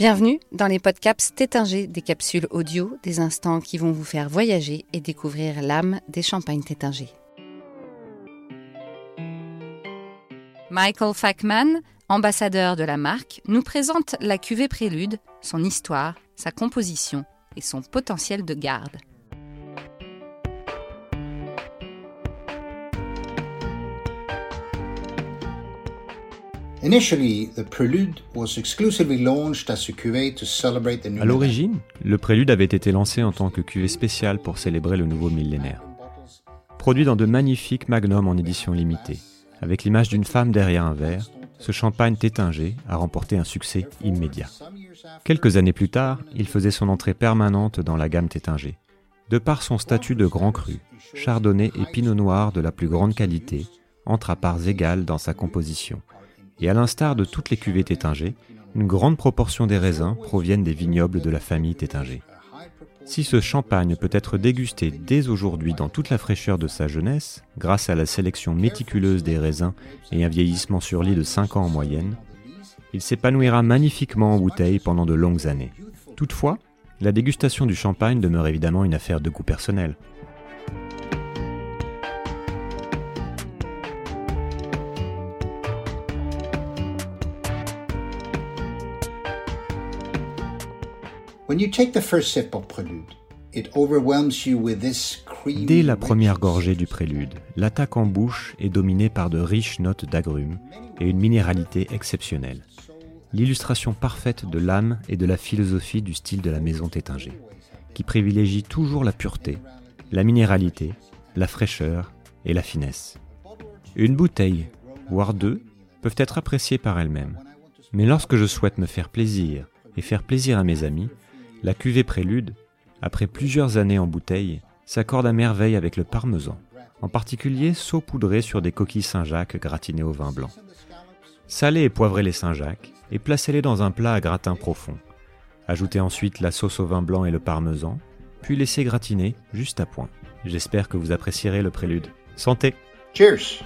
Bienvenue dans les podcasts Tétinger, des capsules audio, des instants qui vont vous faire voyager et découvrir l'âme des champagnes Tétinger. Michael Fackman, ambassadeur de la marque, nous présente la cuvée Prélude, son histoire, sa composition et son potentiel de garde. À l'origine, le prélude avait été lancé en tant que cuvée spéciale pour célébrer le nouveau millénaire. Produit dans de magnifiques magnums en édition limitée, avec l'image d'une femme derrière un verre, ce champagne tétingé a remporté un succès immédiat. Quelques années plus tard, il faisait son entrée permanente dans la gamme tétingé. De par son statut de grand cru, chardonnay et pinot noir de la plus grande qualité entrent à parts égales dans sa composition et à l'instar de toutes les cuvées Tétinger, une grande proportion des raisins proviennent des vignobles de la famille Tétinger. Si ce champagne peut être dégusté dès aujourd'hui dans toute la fraîcheur de sa jeunesse, grâce à la sélection méticuleuse des raisins et un vieillissement sur lit de 5 ans en moyenne, il s'épanouira magnifiquement en bouteille pendant de longues années. Toutefois, la dégustation du champagne demeure évidemment une affaire de goût personnel. Dès la première gorgée du prélude, l'attaque en bouche est dominée par de riches notes d'agrumes et une minéralité exceptionnelle. L'illustration parfaite de l'âme et de la philosophie du style de la maison Tétinger, qui privilégie toujours la pureté, la minéralité, la fraîcheur et la finesse. Une bouteille, voire deux, peuvent être appréciées par elles-mêmes. Mais lorsque je souhaite me faire plaisir et faire plaisir à mes amis, la cuvée Prélude, après plusieurs années en bouteille, s'accorde à merveille avec le parmesan, en particulier saupoudré sur des coquilles Saint-Jacques gratinées au vin blanc. Salez et poivrez les Saint-Jacques et placez-les dans un plat à gratin profond. Ajoutez ensuite la sauce au vin blanc et le parmesan, puis laissez gratiner juste à point. J'espère que vous apprécierez le prélude. Santé Cheers